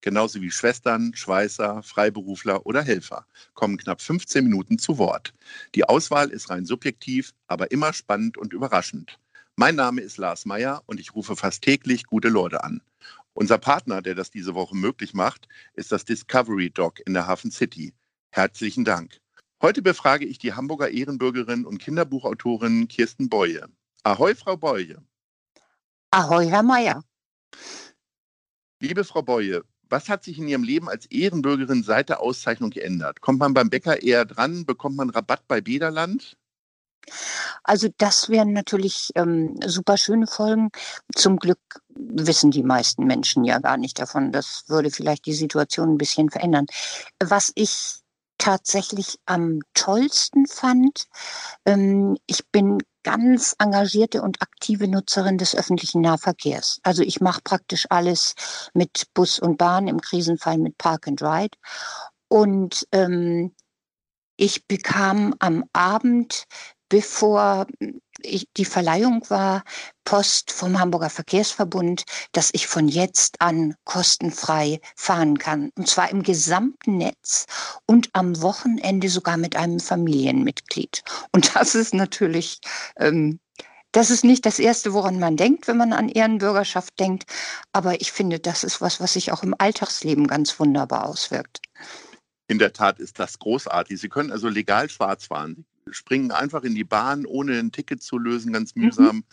genauso wie Schwestern, Schweißer, Freiberufler oder Helfer, kommen knapp 15 Minuten zu Wort. Die Auswahl ist rein subjektiv, aber immer spannend und überraschend. Mein Name ist Lars Meyer und ich rufe fast täglich gute Leute an. Unser Partner, der das diese Woche möglich macht, ist das Discovery Dog in der Hafen City. Herzlichen Dank. Heute befrage ich die Hamburger Ehrenbürgerin und Kinderbuchautorin Kirsten Beue. Ahoi, Frau Beue. Ahoi, Herr Meier. Liebe Frau Beue, was hat sich in Ihrem Leben als Ehrenbürgerin seit der Auszeichnung geändert? Kommt man beim Bäcker eher dran? Bekommt man Rabatt bei Bederland? Also das wären natürlich ähm, super schöne Folgen. Zum Glück wissen die meisten Menschen ja gar nicht davon. Das würde vielleicht die Situation ein bisschen verändern. Was ich tatsächlich am tollsten fand, ähm, ich bin ganz engagierte und aktive Nutzerin des öffentlichen Nahverkehrs. Also ich mache praktisch alles mit Bus und Bahn, im Krisenfall mit Park and Ride. Und ähm, ich bekam am Abend, bevor ich, die Verleihung war, Post vom Hamburger Verkehrsverbund, dass ich von jetzt an kostenfrei fahren kann. Und zwar im gesamten Netz und am Wochenende sogar mit einem Familienmitglied. Und das ist natürlich, ähm, das ist nicht das Erste, woran man denkt, wenn man an Ehrenbürgerschaft denkt. Aber ich finde, das ist was, was sich auch im Alltagsleben ganz wunderbar auswirkt. In der Tat ist das großartig. Sie können also legal schwarz fahren springen einfach in die Bahn, ohne ein Ticket zu lösen, ganz mhm. mühsam. Mhm.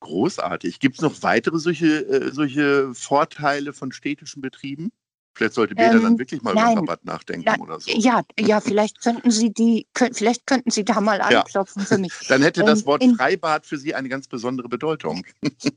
Großartig. Gibt es noch weitere solche, äh, solche Vorteile von städtischen Betrieben? Vielleicht sollte Beda ähm, dann wirklich mal nein, über Rabatt nachdenken na, oder so. Ja, ja, vielleicht könnten Sie die, könnt, vielleicht könnten Sie da mal anklopfen ja. für mich. Dann hätte das ähm, Wort in, Freibad für Sie eine ganz besondere Bedeutung.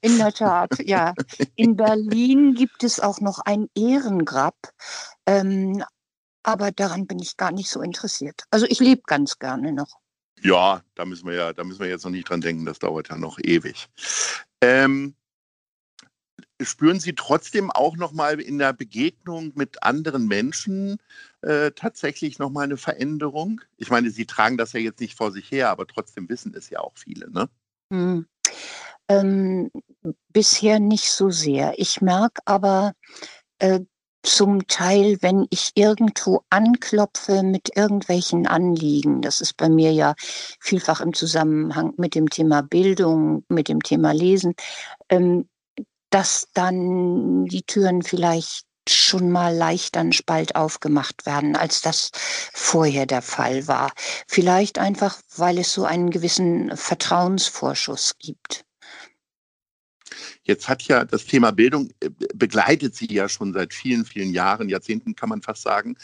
In der Tat, ja. In Berlin gibt es auch noch ein Ehrengrab. Ähm, aber daran bin ich gar nicht so interessiert. Also ich lebe ganz gerne noch. Ja, da müssen wir ja, da müssen wir jetzt noch nicht dran denken, das dauert ja noch ewig. Ähm, spüren Sie trotzdem auch noch mal in der Begegnung mit anderen Menschen äh, tatsächlich noch mal eine Veränderung? Ich meine, Sie tragen das ja jetzt nicht vor sich her, aber trotzdem wissen es ja auch viele, ne? Hm. Ähm, bisher nicht so sehr. Ich merke aber, äh, zum Teil, wenn ich irgendwo anklopfe mit irgendwelchen Anliegen, das ist bei mir ja vielfach im Zusammenhang mit dem Thema Bildung, mit dem Thema Lesen, ähm, dass dann die Türen vielleicht schon mal leicht an Spalt aufgemacht werden, als das vorher der Fall war. Vielleicht einfach, weil es so einen gewissen Vertrauensvorschuss gibt. Jetzt hat ja das Thema Bildung äh, begleitet sie ja schon seit vielen, vielen Jahren, Jahrzehnten kann man fast sagen.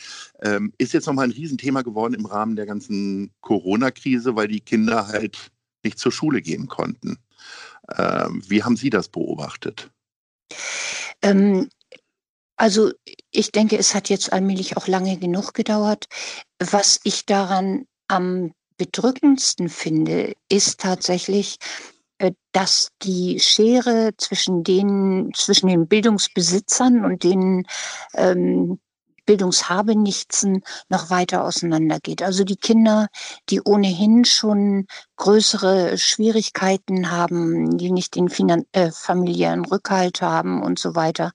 Ähm, ist jetzt nochmal ein Riesenthema geworden im Rahmen der ganzen Corona-Krise, weil die Kinder halt nicht zur Schule gehen konnten. Ähm, wie haben Sie das beobachtet? Ähm, also ich denke, es hat jetzt allmählich auch lange genug gedauert. Was ich daran am bedrückendsten finde, ist tatsächlich, dass die Schere zwischen den, zwischen den Bildungsbesitzern und den ähm, Bildungshabenichtsen noch weiter auseinandergeht. Also die Kinder, die ohnehin schon größere Schwierigkeiten haben, die nicht den finan äh, familiären Rückhalt haben und so weiter,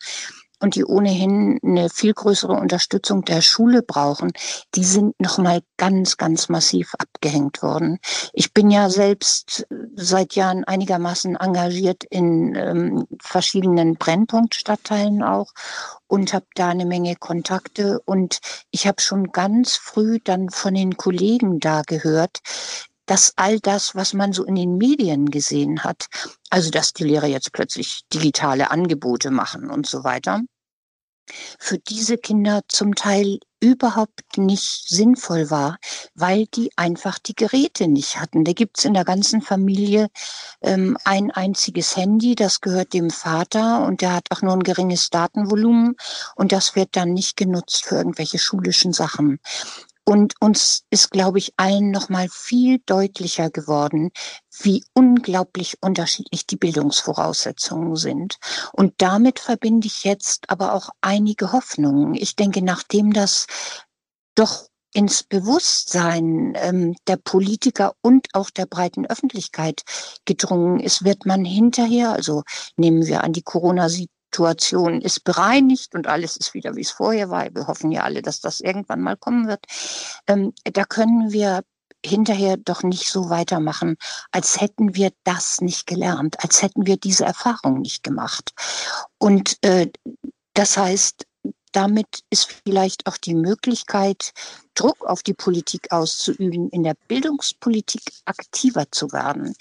und die ohnehin eine viel größere Unterstützung der Schule brauchen, die sind nochmal ganz, ganz massiv abgehängt worden. Ich bin ja selbst seit Jahren einigermaßen engagiert in ähm, verschiedenen Brennpunktstadtteilen auch und habe da eine Menge Kontakte. Und ich habe schon ganz früh dann von den Kollegen da gehört, dass all das, was man so in den Medien gesehen hat, also dass die Lehrer jetzt plötzlich digitale Angebote machen und so weiter, für diese Kinder zum Teil überhaupt nicht sinnvoll war, weil die einfach die Geräte nicht hatten. Da gibt's in der ganzen Familie ähm, ein einziges Handy, das gehört dem Vater und der hat auch nur ein geringes Datenvolumen und das wird dann nicht genutzt für irgendwelche schulischen Sachen. Und uns ist, glaube ich, allen noch mal viel deutlicher geworden, wie unglaublich unterschiedlich die Bildungsvoraussetzungen sind. Und damit verbinde ich jetzt aber auch einige Hoffnungen. Ich denke, nachdem das doch ins Bewusstsein ähm, der Politiker und auch der breiten Öffentlichkeit gedrungen ist, wird man hinterher, also nehmen wir an die Corona-Situation, Situation ist bereinigt und alles ist wieder, wie es vorher war. Wir hoffen ja alle, dass das irgendwann mal kommen wird. Ähm, da können wir hinterher doch nicht so weitermachen, als hätten wir das nicht gelernt, als hätten wir diese Erfahrung nicht gemacht. Und äh, das heißt, damit ist vielleicht auch die Möglichkeit, Druck auf die Politik auszuüben, in der Bildungspolitik aktiver zu werden,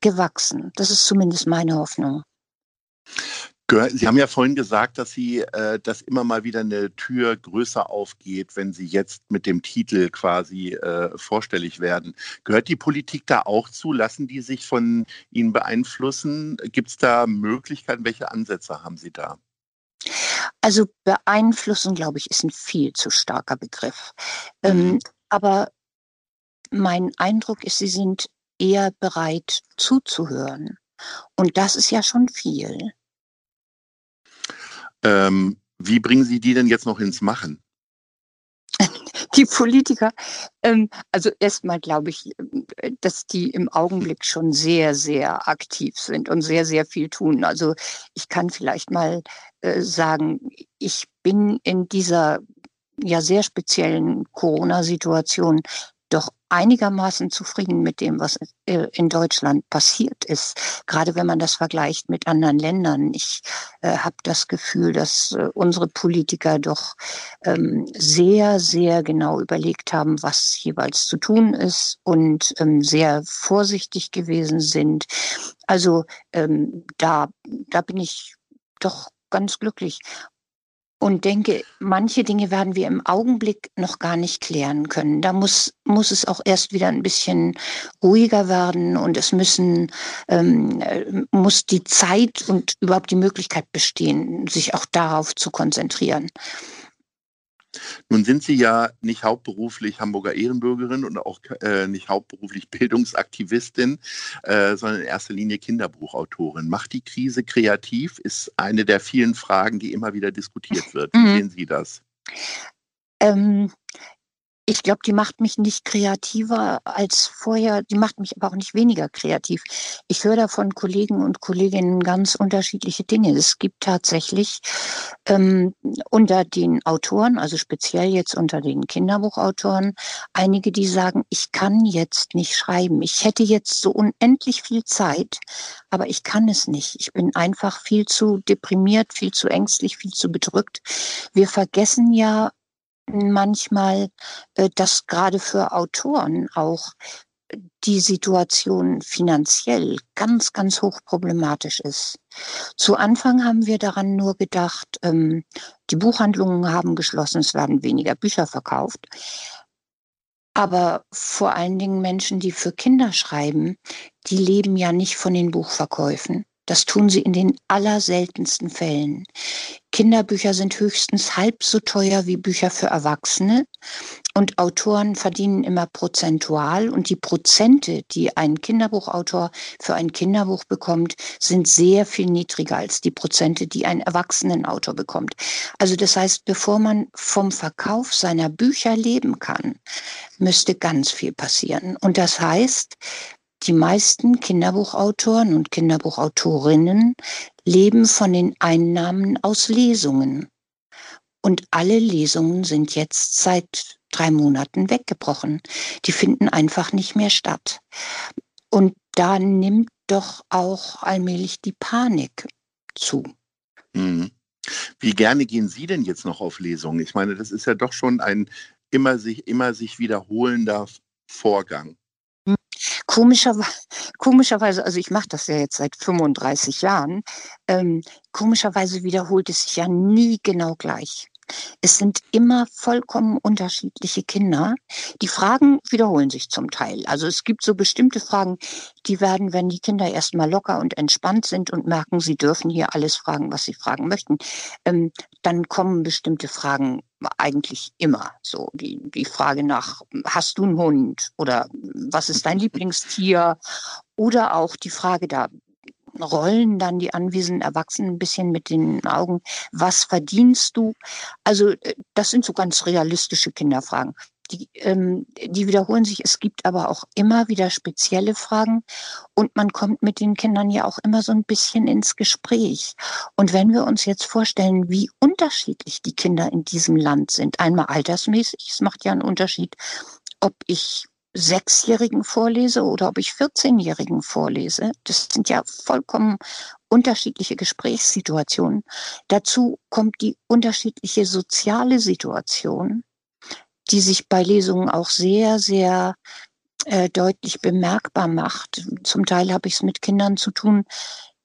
gewachsen. Das ist zumindest meine Hoffnung. Sie haben ja vorhin gesagt, dass Sie, äh, dass immer mal wieder eine Tür größer aufgeht, wenn Sie jetzt mit dem Titel quasi äh, vorstellig werden. Gehört die Politik da auch zu? Lassen die sich von Ihnen beeinflussen? Gibt es da Möglichkeiten? Welche Ansätze haben Sie da? Also beeinflussen, glaube ich, ist ein viel zu starker Begriff. Ähm, mhm. aber mein Eindruck ist, Sie sind eher bereit zuzuhören. Und das ist ja schon viel. Ähm, wie bringen Sie die denn jetzt noch ins Machen? Die Politiker, ähm, also erstmal glaube ich, äh, dass die im Augenblick schon sehr, sehr aktiv sind und sehr, sehr viel tun. Also ich kann vielleicht mal äh, sagen, ich bin in dieser ja sehr speziellen Corona-Situation doch einigermaßen zufrieden mit dem, was äh, in Deutschland passiert ist, gerade wenn man das vergleicht mit anderen Ländern. Ich äh, habe das Gefühl, dass äh, unsere Politiker doch ähm, sehr, sehr genau überlegt haben, was jeweils zu tun ist und ähm, sehr vorsichtig gewesen sind. Also ähm, da, da bin ich doch ganz glücklich und denke, manche Dinge werden wir im Augenblick noch gar nicht klären können. Da muss, muss es auch erst wieder ein bisschen ruhiger werden und es müssen, ähm, äh, muss die Zeit und überhaupt die Möglichkeit bestehen, sich auch darauf zu konzentrieren. Nun sind Sie ja nicht hauptberuflich Hamburger Ehrenbürgerin und auch äh, nicht hauptberuflich Bildungsaktivistin, äh, sondern in erster Linie Kinderbuchautorin. Macht die Krise kreativ? Ist eine der vielen Fragen, die immer wieder diskutiert wird. Wie mhm. sehen Sie das? Ähm, ich glaube, die macht mich nicht kreativer als vorher, die macht mich aber auch nicht weniger kreativ. Ich höre da von Kollegen und Kolleginnen ganz unterschiedliche Dinge. Es gibt tatsächlich ähm, unter den Autoren, also speziell jetzt unter den Kinderbuchautoren, einige, die sagen, ich kann jetzt nicht schreiben. Ich hätte jetzt so unendlich viel Zeit, aber ich kann es nicht. Ich bin einfach viel zu deprimiert, viel zu ängstlich, viel zu bedrückt. Wir vergessen ja, manchmal, äh, dass gerade für Autoren auch die Situation finanziell ganz, ganz hoch problematisch ist. Zu Anfang haben wir daran nur gedacht, ähm, die Buchhandlungen haben geschlossen, es werden weniger Bücher verkauft. Aber vor allen Dingen Menschen, die für Kinder schreiben, die leben ja nicht von den Buchverkäufen. Das tun sie in den allerseltensten Fällen. Kinderbücher sind höchstens halb so teuer wie Bücher für Erwachsene und Autoren verdienen immer prozentual und die Prozente, die ein Kinderbuchautor für ein Kinderbuch bekommt, sind sehr viel niedriger als die Prozente, die ein Erwachsenenautor bekommt. Also das heißt, bevor man vom Verkauf seiner Bücher leben kann, müsste ganz viel passieren. Und das heißt, die meisten Kinderbuchautoren und Kinderbuchautorinnen leben von den Einnahmen aus Lesungen. Und alle Lesungen sind jetzt seit drei Monaten weggebrochen. Die finden einfach nicht mehr statt. Und da nimmt doch auch allmählich die Panik zu. Mhm. Wie gerne gehen Sie denn jetzt noch auf Lesungen? Ich meine, das ist ja doch schon ein immer sich, immer sich wiederholender Vorgang. Komischerweise, komischerweise, also ich mache das ja jetzt seit 35 Jahren, ähm, komischerweise wiederholt es sich ja nie genau gleich. Es sind immer vollkommen unterschiedliche Kinder. Die Fragen wiederholen sich zum Teil. Also es gibt so bestimmte Fragen, die werden, wenn die Kinder erstmal locker und entspannt sind und merken, sie dürfen hier alles fragen, was sie fragen möchten, ähm, dann kommen bestimmte Fragen eigentlich immer so. Die, die Frage nach, hast du einen Hund oder was ist dein Lieblingstier? Oder auch die Frage, da rollen dann die anwesenden Erwachsenen ein bisschen mit den Augen, was verdienst du? Also äh, das sind so ganz realistische Kinderfragen. Die, ähm, die wiederholen sich. Es gibt aber auch immer wieder spezielle Fragen und man kommt mit den Kindern ja auch immer so ein bisschen ins Gespräch. Und wenn wir uns jetzt vorstellen, wie unterschiedlich die Kinder in diesem Land sind, einmal altersmäßig, es macht ja einen Unterschied, ob ich Sechsjährigen vorlese oder ob ich 14-Jährigen vorlese. Das sind ja vollkommen unterschiedliche Gesprächssituationen. Dazu kommt die unterschiedliche soziale Situation, die sich bei Lesungen auch sehr, sehr äh, deutlich bemerkbar macht. Zum Teil habe ich es mit Kindern zu tun,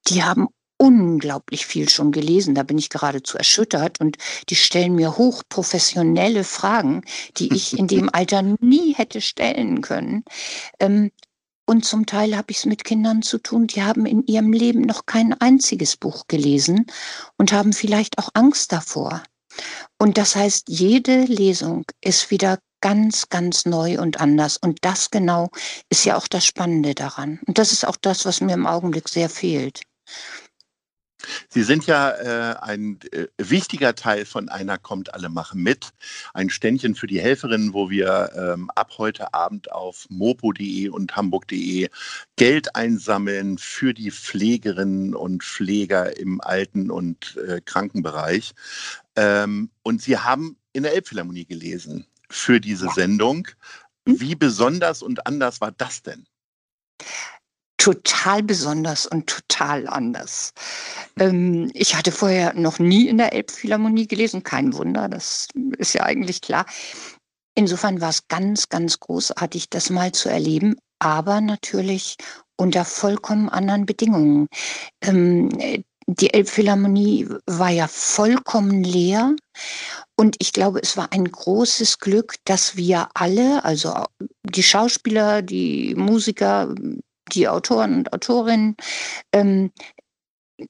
die haben unglaublich viel schon gelesen. Da bin ich geradezu erschüttert und die stellen mir hochprofessionelle Fragen, die ich in dem Alter nie hätte stellen können. Ähm, und zum Teil habe ich es mit Kindern zu tun, die haben in ihrem Leben noch kein einziges Buch gelesen und haben vielleicht auch Angst davor. Und das heißt, jede Lesung ist wieder ganz, ganz neu und anders. Und das genau ist ja auch das Spannende daran. Und das ist auch das, was mir im Augenblick sehr fehlt. Sie sind ja äh, ein äh, wichtiger Teil von Einer kommt alle machen mit. Ein Ständchen für die Helferinnen, wo wir ähm, ab heute Abend auf mopo.de und hamburg.de Geld einsammeln für die Pflegerinnen und Pfleger im Alten- und äh, Krankenbereich. Ähm, und Sie haben in der Elbphilharmonie gelesen für diese Sendung. Hm? Wie besonders und anders war das denn? total besonders und total anders. Ähm, ich hatte vorher noch nie in der Elbphilharmonie gelesen, kein Wunder, das ist ja eigentlich klar. Insofern war es ganz, ganz großartig, das mal zu erleben, aber natürlich unter vollkommen anderen Bedingungen. Ähm, die Elbphilharmonie war ja vollkommen leer. Und ich glaube, es war ein großes Glück, dass wir alle, also die Schauspieler, die Musiker, die Autoren und Autorinnen ähm,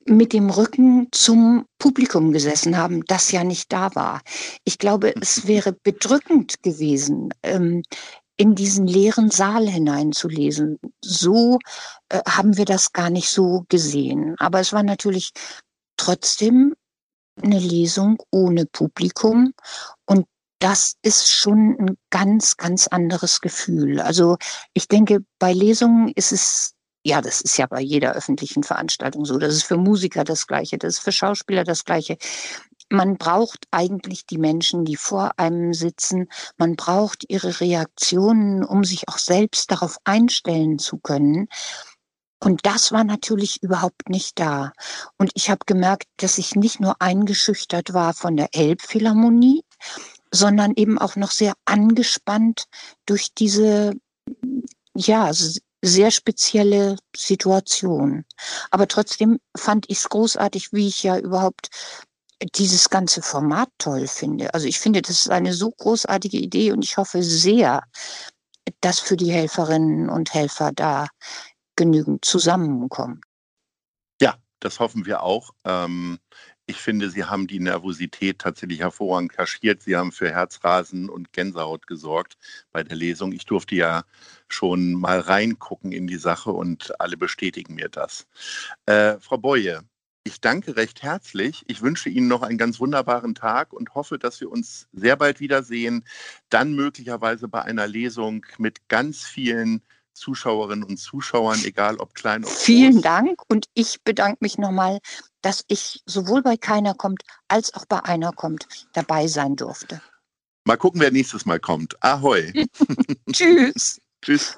mit dem Rücken zum Publikum gesessen haben, das ja nicht da war. Ich glaube, es wäre bedrückend gewesen, ähm, in diesen leeren Saal hineinzulesen. So äh, haben wir das gar nicht so gesehen. Aber es war natürlich trotzdem eine Lesung ohne Publikum und das ist schon ein ganz, ganz anderes Gefühl. Also ich denke, bei Lesungen ist es, ja, das ist ja bei jeder öffentlichen Veranstaltung so. Das ist für Musiker das Gleiche, das ist für Schauspieler das Gleiche. Man braucht eigentlich die Menschen, die vor einem sitzen. Man braucht ihre Reaktionen, um sich auch selbst darauf einstellen zu können. Und das war natürlich überhaupt nicht da. Und ich habe gemerkt, dass ich nicht nur eingeschüchtert war von der Elbphilharmonie, sondern eben auch noch sehr angespannt durch diese, ja, sehr spezielle Situation. Aber trotzdem fand ich es großartig, wie ich ja überhaupt dieses ganze Format toll finde. Also ich finde, das ist eine so großartige Idee und ich hoffe sehr, dass für die Helferinnen und Helfer da genügend zusammenkommt. Ja, das hoffen wir auch. Ähm, ich finde, Sie haben die Nervosität tatsächlich hervorragend kaschiert. Sie haben für Herzrasen und Gänsehaut gesorgt bei der Lesung. Ich durfte ja schon mal reingucken in die Sache und alle bestätigen mir das. Äh, Frau Boye, ich danke recht herzlich. Ich wünsche Ihnen noch einen ganz wunderbaren Tag und hoffe, dass wir uns sehr bald wiedersehen. Dann möglicherweise bei einer Lesung mit ganz vielen Zuschauerinnen und Zuschauern, egal ob klein oder groß. Vielen Dank und ich bedanke mich nochmal, dass ich sowohl bei keiner kommt als auch bei einer kommt dabei sein durfte. Mal gucken, wer nächstes Mal kommt. Ahoi. Tschüss. Tschüss.